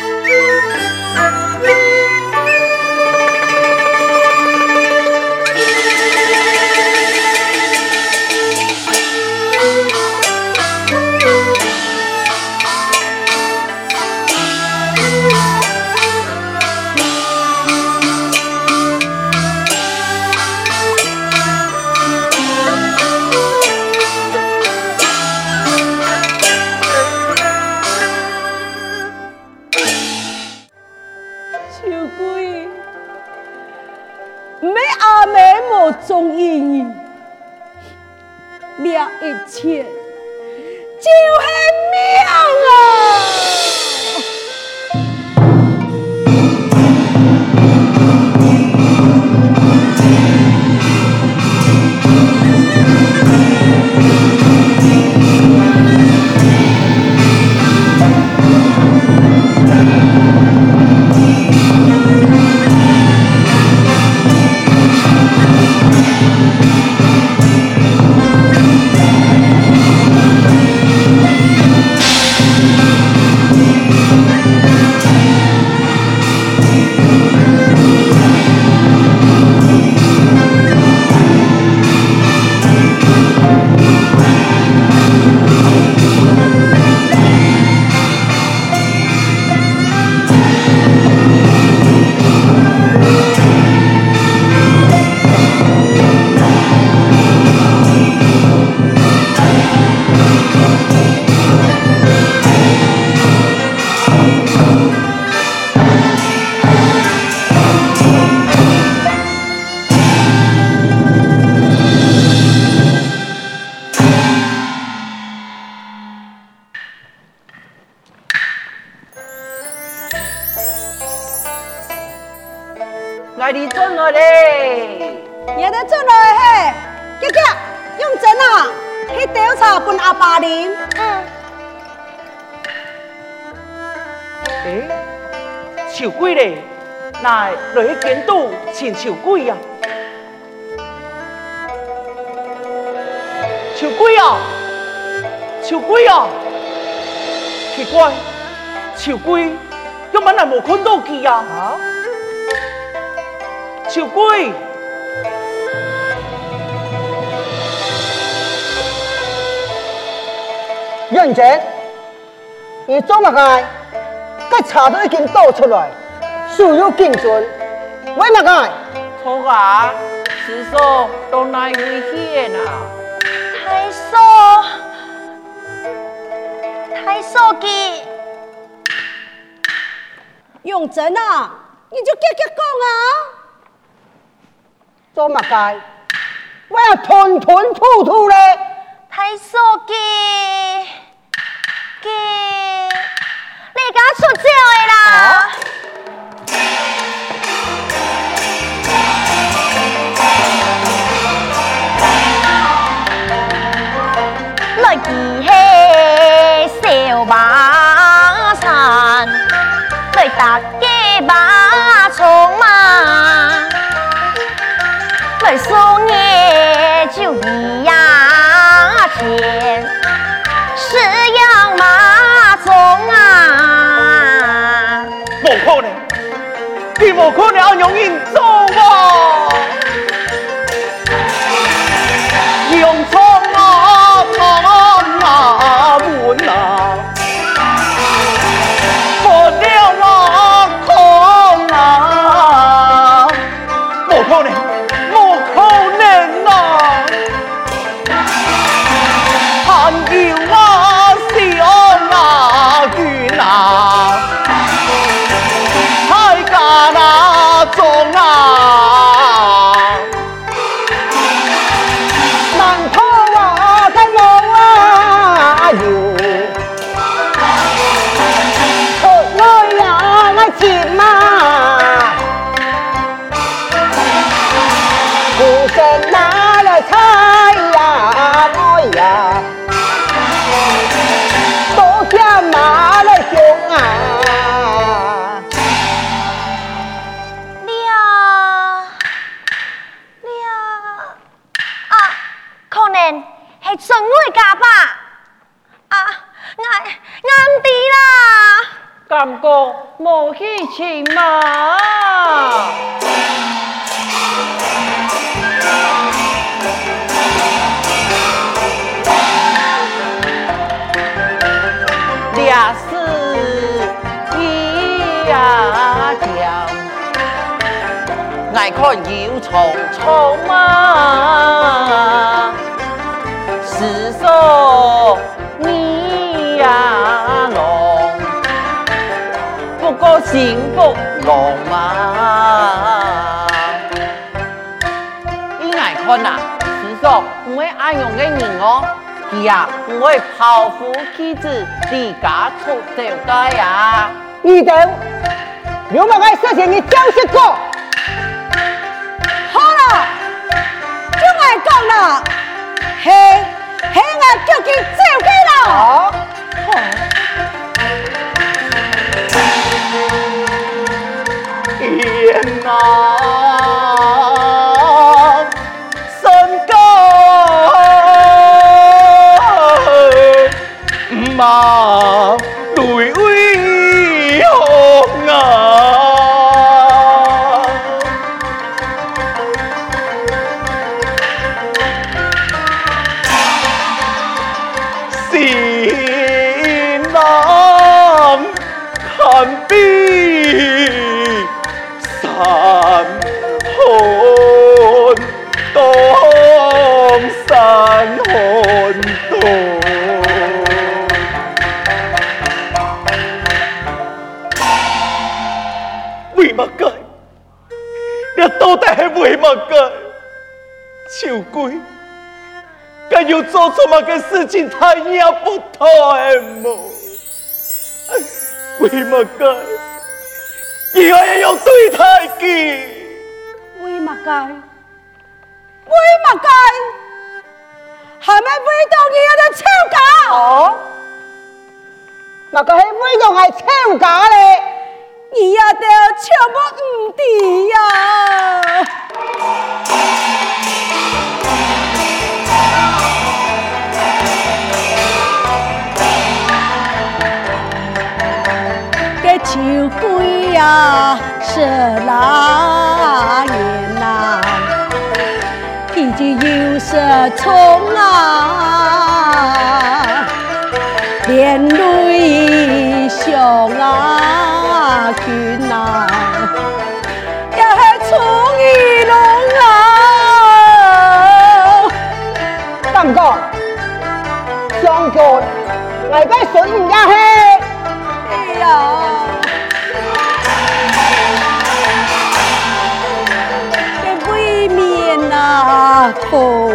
Música 请求鬼呀！求鬼呀！求鬼呀！奇怪，求鬼，今晚来无看到佢呀？啊！求鬼！认真，你做乜嘅？该查都已经倒出来，事有进展。为乜个？错啊！师叔都奈危险啊！太守，太守记，永贞啊，你就结结讲啊！做乜嘅？我要吞吞吐吐嘞！太守记，记，你敢出招的啦！啊你不可能用人人生难了猜呀，我呀，都想拿来寻啊。两两啊，可能是真爱吧。啊，我我唔啦。感觉莫名其妙。烈士一呀叫，爱看忧忡忡嘛，呀，我抛夫弃子，离家出走街呀！二等，有冇该事情你讲实过？好了，就爱讲了，嘿，嘿，我叫佢走开了。好，天哪！有做错乜个事情，他也不脱么？为乜解？以后要用对待佢？为乜解？为乜解？系咪为到你的臭家？哦，乜个系为到系臭家咧？你也得全部唔地呀！呀，是哪年呐？已经有色葱啊，连泪香啊！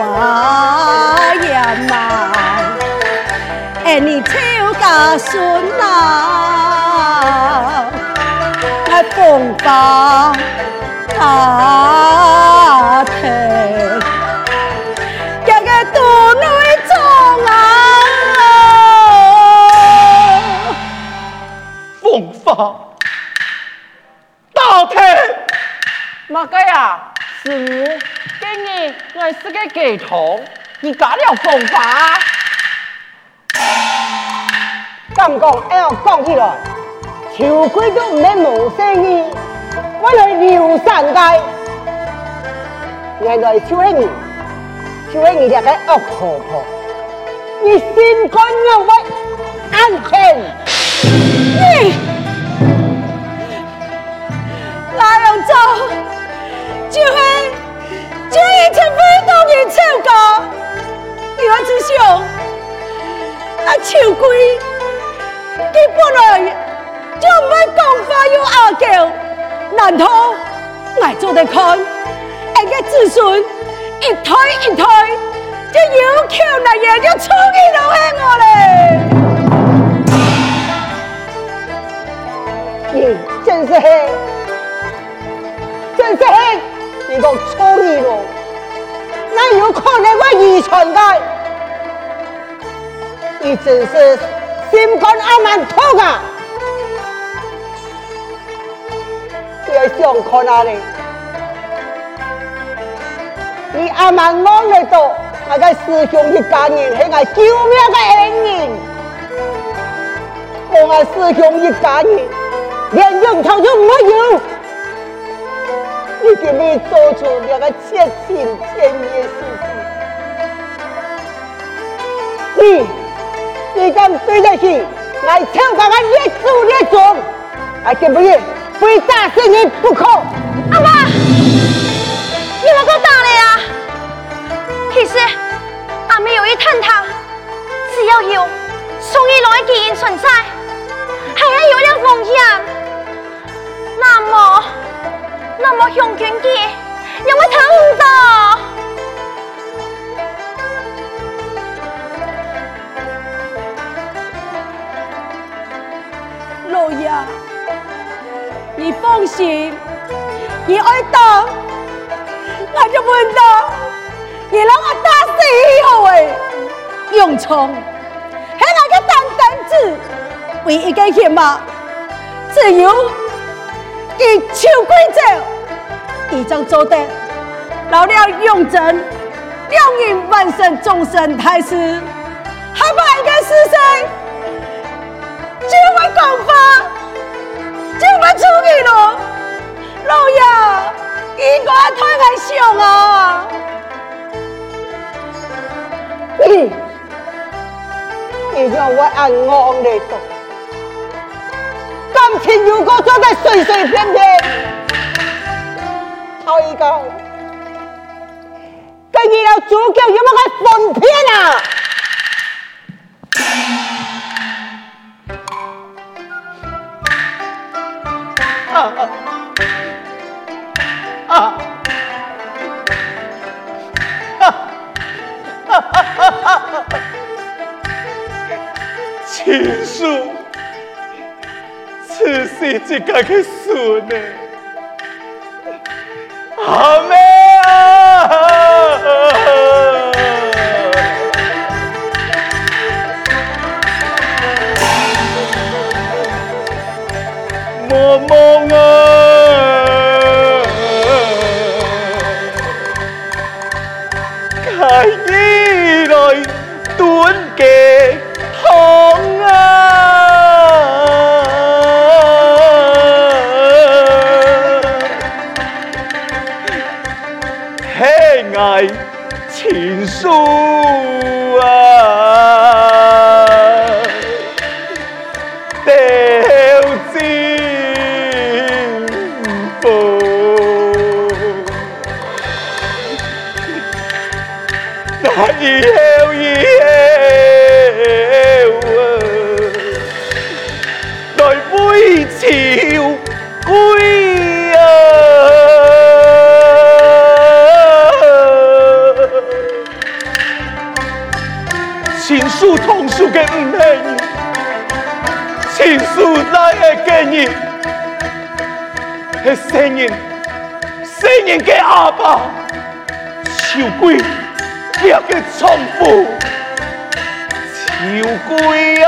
啊呀嘛，哎你抽个孙呐！风发大堤，一个杜女装啊！风发大堤，乜个呀？是我今日我是个鸡头，你搞了风发？咁讲要讲起来。秋桂都唔系无生意，我来刘三街，原来秋英儿，秋英儿就系恶婆婆，你心肝要为安全。你那样做，就系这一直非到你秋家，我只想那秋桂，你本来。就唔会讲话又阿叫，难道我做得看？俺个子孙一胎一胎，就有口那嘢就冲你老黑我嘞！咦，真是黑，真是黑，你讲错你咯？那有可能我遗传的？你真是心肝阿蛮痛啊！想看哪里？你阿妈讲的多，那个师兄一家人系我救命的恩人，我师兄一家人连用头都没有给你做出两个千情千意的事情，你你敢对得起来超高的列祖列宗，还给不给非打死你不可？阿妈，你莫搁打了啊！其实阿妹有一探讨，只要有宋一龙的基因存在，还要有点风险，那么。那么向权记，让我睇唔到。老爷，你放心，你爱打，我就问打。你让我打死以后诶，用虫，系那个单单子，唯一个险嘛，只有。以秋桂走，一将做得老了永贞，两应万生终身太师，还怕一个师生，就会讲法，就会出去了。老爷，应该太害羞啊！你，你让我安安的走。感情如果做得随随便便，好一个，跟你老主教有冇个分片啊？啊啊！哈哈哈哈哈！情书。此时只该去顺呢，阿妹啊，默默啊，开你来断给情嘅唔系你，情书哪会给你？系圣人，圣人嘅阿爸，秋桂要嘅重复，秋桂啊，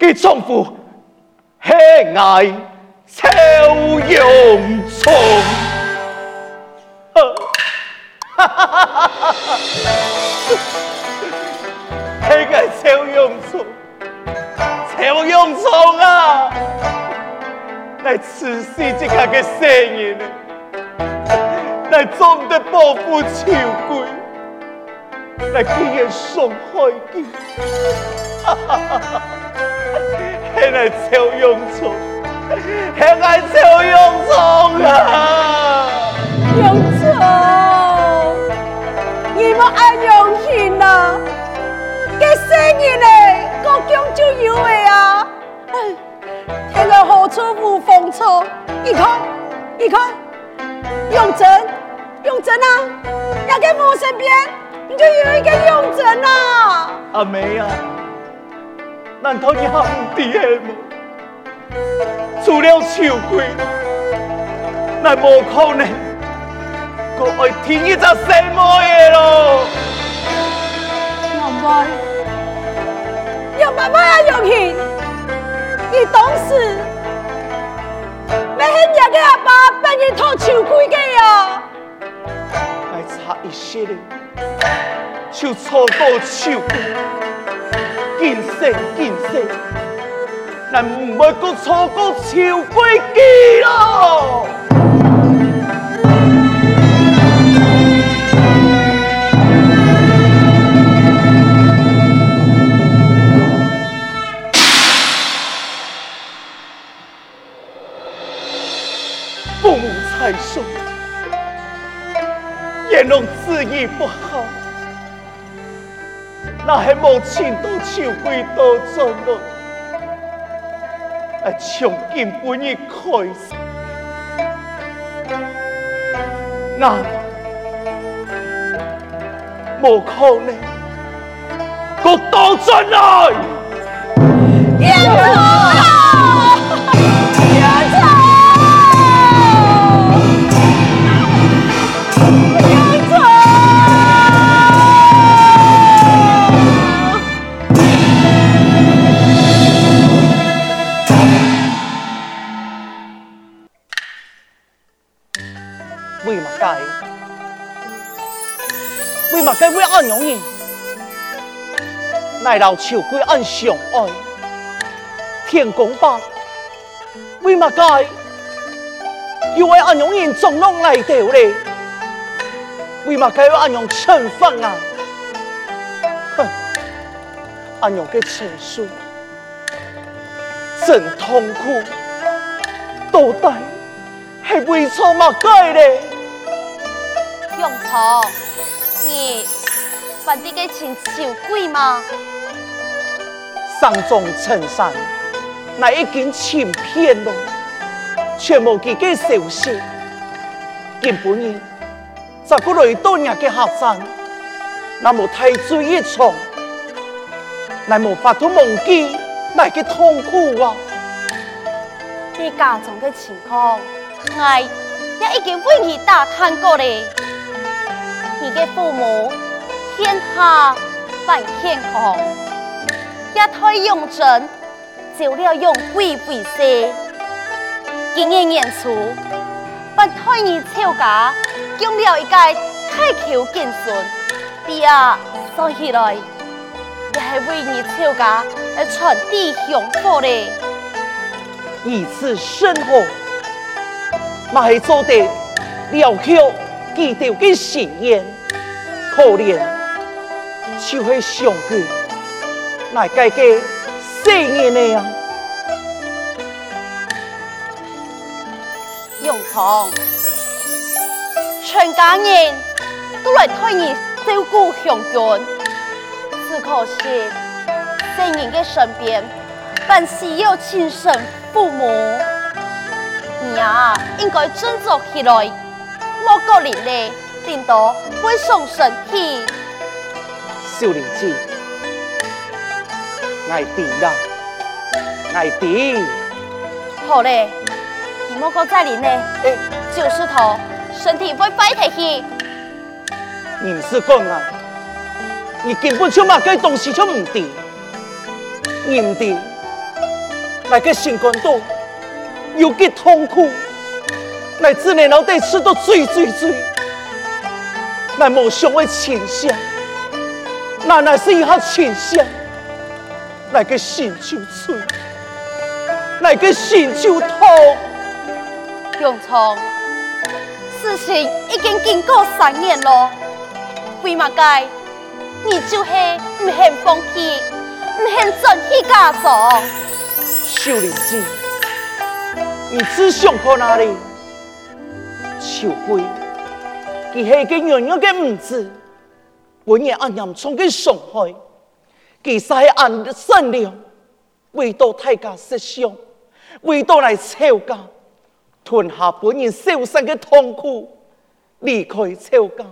嘅重复系爱。秋永松，哈哈哈哈哈！那个秋永松，秋永松啊，来慈禧这个个声音呢，来总得保护秋贵，来给人送开的，哈哈哈哈！那个秋永松。系爱秋永松啊！永松，你莫爱永庆啊！给生意呢，国强就有的啊！现在何处无风草？你看，你看，永贞，永贞啊！要在我身边，你就有一个永贞啊！阿妹啊，难道你还唔知吗？除了秋桂，那无可能，我爱听一只什么嘢咯？难怪，要爸爸要勇气，你懂事，没恨人嘅阿爸把你偷秋桂嘅呀？还差一些咧，就错过秋桂，今生今世，咱唔会搁错过秋桂记咯。父母才说，阎王旨意不好。那系母亲到秋桂道中了，啊，从今本日开始，那无可能，我倒转来。为嘛该为安容人？来到秋桂安相爱，天公伯，为嘛该？又为安容人总弄来掉嘞？为嘛该为安容惩罚啊？哼！安容的情绪真痛苦，到底系为错嘛该嘞？永聪，你办的个钱求贵吗？上中衬衫，那已经千遍了，全无几个消息。今晡日，十个雷多年嘅学生，那么太醉一从，那无法度忘记，那个痛苦啊！你家中的情况，我也已经为你打探过嘞。你的父母天下万健康，一胎用针，就了用鬼为师。今年年初，本胎儿吵架，用了一个太口金孙，第二说起来，也系为你吵架而传递香火嘞。以此生活，嘛系做得了却。记得嘅誓言，可怜就系上句，来改个誓言呢样？永聪，全家人都来替你照顾乡亲，只可惜在人嘅身边，本是有亲生父母，你呀应该振作起来。莫个年龄，顶多会伤身体。少年子，爱弟啦，爱弟。好嘞，你莫个再人呢？欸、就是头，身体会坏起去。你唔是讲啊？你根本就嘛个东西就唔对，你唔对，那个心肝肚有几痛苦。乃至你脑袋吃到最最最，乃某想为倾向，那乃是一下倾向，那个心就碎，那个心就痛。永聪，事情已经经过三年了，为嘛该？你就是唔肯放弃，唔肯转去家族。秀玲姐，你只想去哪里？秋桂，佢系个样样嘅唔知，本人暗暗从佢伤害，其实系暗善良，为到大家设想，为到来吵架，吞下本人受伤嘅痛苦，离开吵架，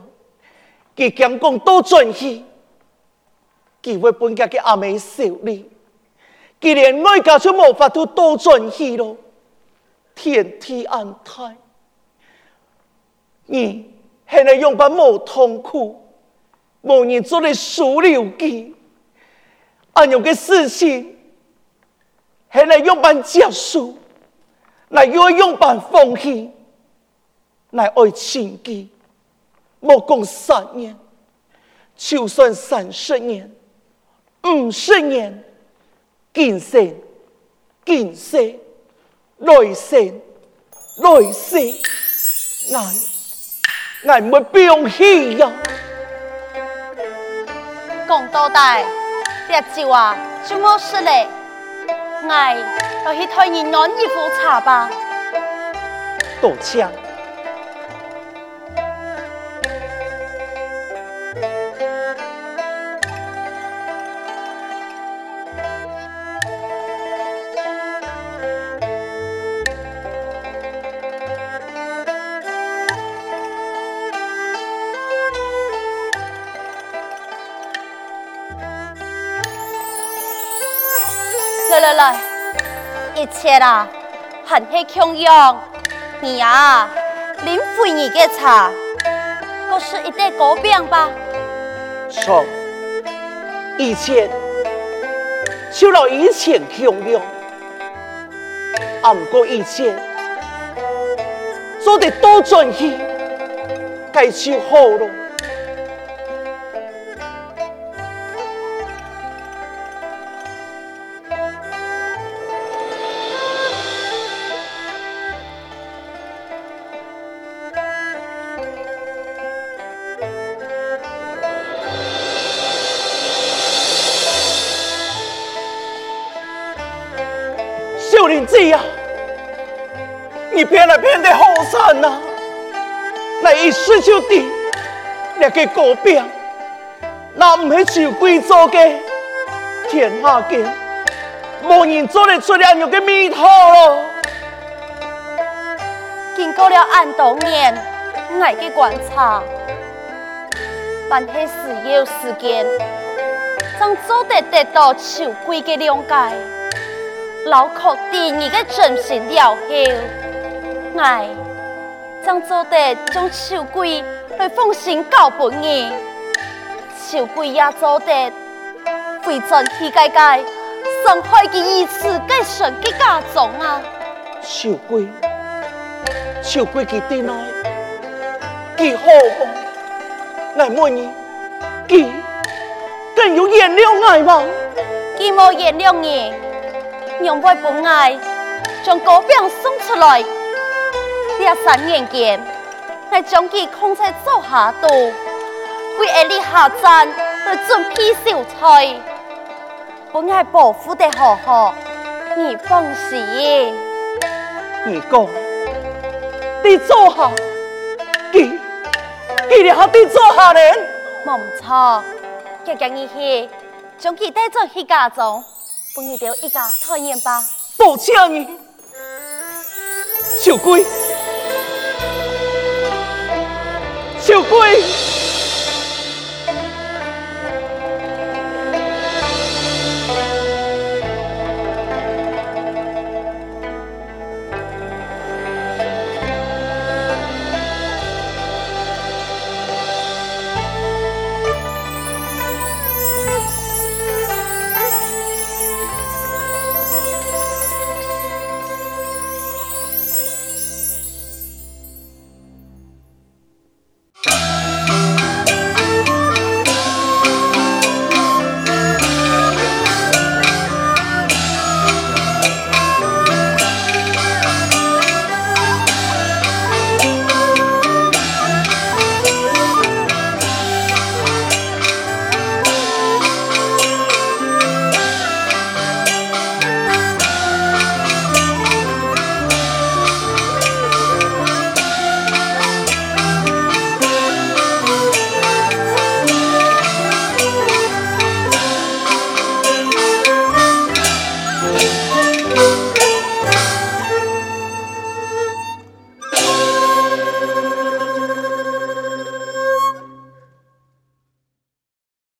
佢讲讲多转去，佢为本家嘅阿妹受力，佢连爱家都无法度多转去咯，天地安泰。你现在用把无痛苦，无人做的输留记，安样个事情，现在用把结束，来又用把放弃，来爱情记，莫讲三年，就算三十年，五十年，今生今世，来生来世，爱爱没病气呀！讲到底，这酒啊就冇事嘞，俺就去替你暖一壶茶吧。多谢。来来来，一切啦，很是强样。你啊，临回你的茶，都是一袋糕饼吧？错，以前就了以前强样，啊不过以前做得多专一，该就好了。林子呀，你骗来骗的好惨呐！那一试就的那个糕饼，那不是秋桂做的，天下间没人做得出这样的味道了。经过了俺多年爱的观察，凡是时有时间，将做得得到秋桂的谅解。老确定你的真心了后，爱将做得将秋桂来奉行交本意，秋桂也做得回转去改改，伤害的一次改善的家中啊！秋桂，秋桂佢对爱，佢好不？爱问你，佢更有原谅爱吗？佢无原谅你。让我本爱将糕饼送出来，这三年间，我将其控制做下肚，为下日下站来准备小菜，本爱保护得好好，你放心。你讲，你做下，记记得下你做下人？冇错，今日你去将其带走去家中。不如就一家团圆吧。抱歉你，小鬼，小鬼。